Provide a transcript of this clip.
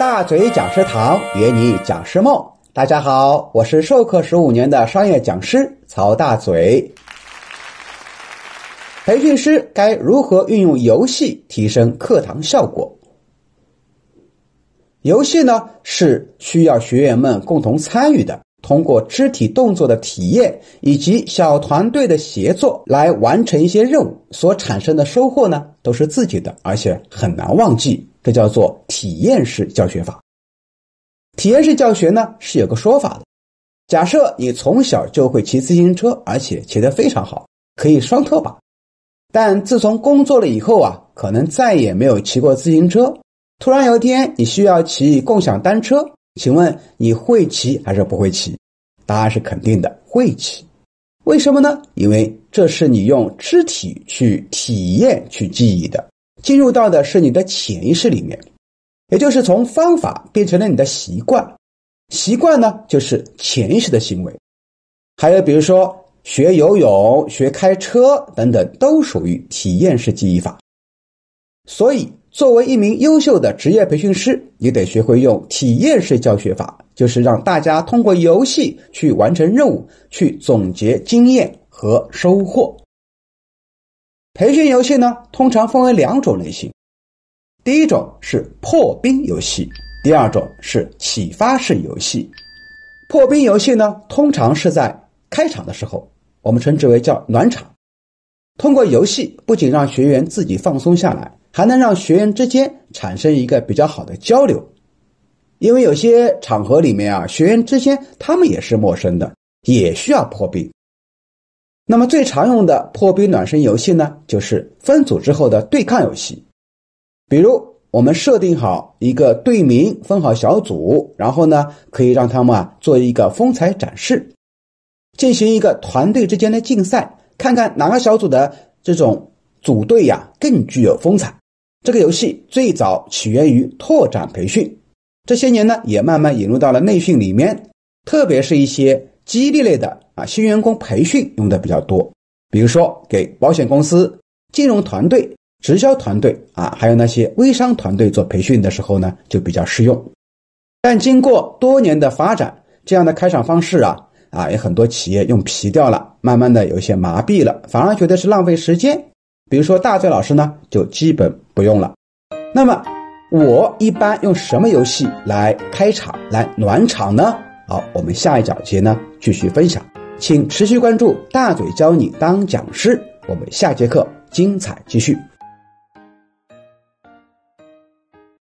大嘴讲师堂约你讲师梦。大家好，我是授课十五年的商业讲师曹大嘴。培训师该如何运用游戏提升课堂效果？游戏呢是需要学员们共同参与的，通过肢体动作的体验以及小团队的协作来完成一些任务，所产生的收获呢都是自己的，而且很难忘记。这叫做体验式教学法。体验式教学呢是有个说法的。假设你从小就会骑自行车，而且骑得非常好，可以双拖把，但自从工作了以后啊，可能再也没有骑过自行车。突然有一天你需要骑共享单车，请问你会骑还是不会骑？答案是肯定的，会骑。为什么呢？因为这是你用肢体去体验、去记忆的。进入到的是你的潜意识里面，也就是从方法变成了你的习惯，习惯呢就是潜意识的行为。还有比如说学游泳、学开车等等，都属于体验式记忆法。所以，作为一名优秀的职业培训师，你得学会用体验式教学法，就是让大家通过游戏去完成任务，去总结经验和收获。培训游戏呢，通常分为两种类型，第一种是破冰游戏，第二种是启发式游戏。破冰游戏呢，通常是在开场的时候，我们称之为叫暖场。通过游戏，不仅让学员自己放松下来，还能让学员之间产生一个比较好的交流。因为有些场合里面啊，学员之间他们也是陌生的，也需要破冰。那么最常用的破冰暖身游戏呢，就是分组之后的对抗游戏。比如，我们设定好一个队名，分好小组，然后呢，可以让他们啊做一个风采展示，进行一个团队之间的竞赛，看看哪个小组的这种组队呀更具有风采。这个游戏最早起源于拓展培训，这些年呢也慢慢引入到了内训里面，特别是一些。激励类的啊，新员工培训用的比较多，比如说给保险公司、金融团队、直销团队啊，还有那些微商团队做培训的时候呢，就比较适用。但经过多年的发展，这样的开场方式啊啊，有很多企业用皮掉了，慢慢的有一些麻痹了，反而觉得是浪费时间。比如说大嘴老师呢，就基本不用了。那么我一般用什么游戏来开场、来暖场呢？好，我们下一讲节呢继续分享，请持续关注大嘴教你当讲师，我们下节课精彩继续。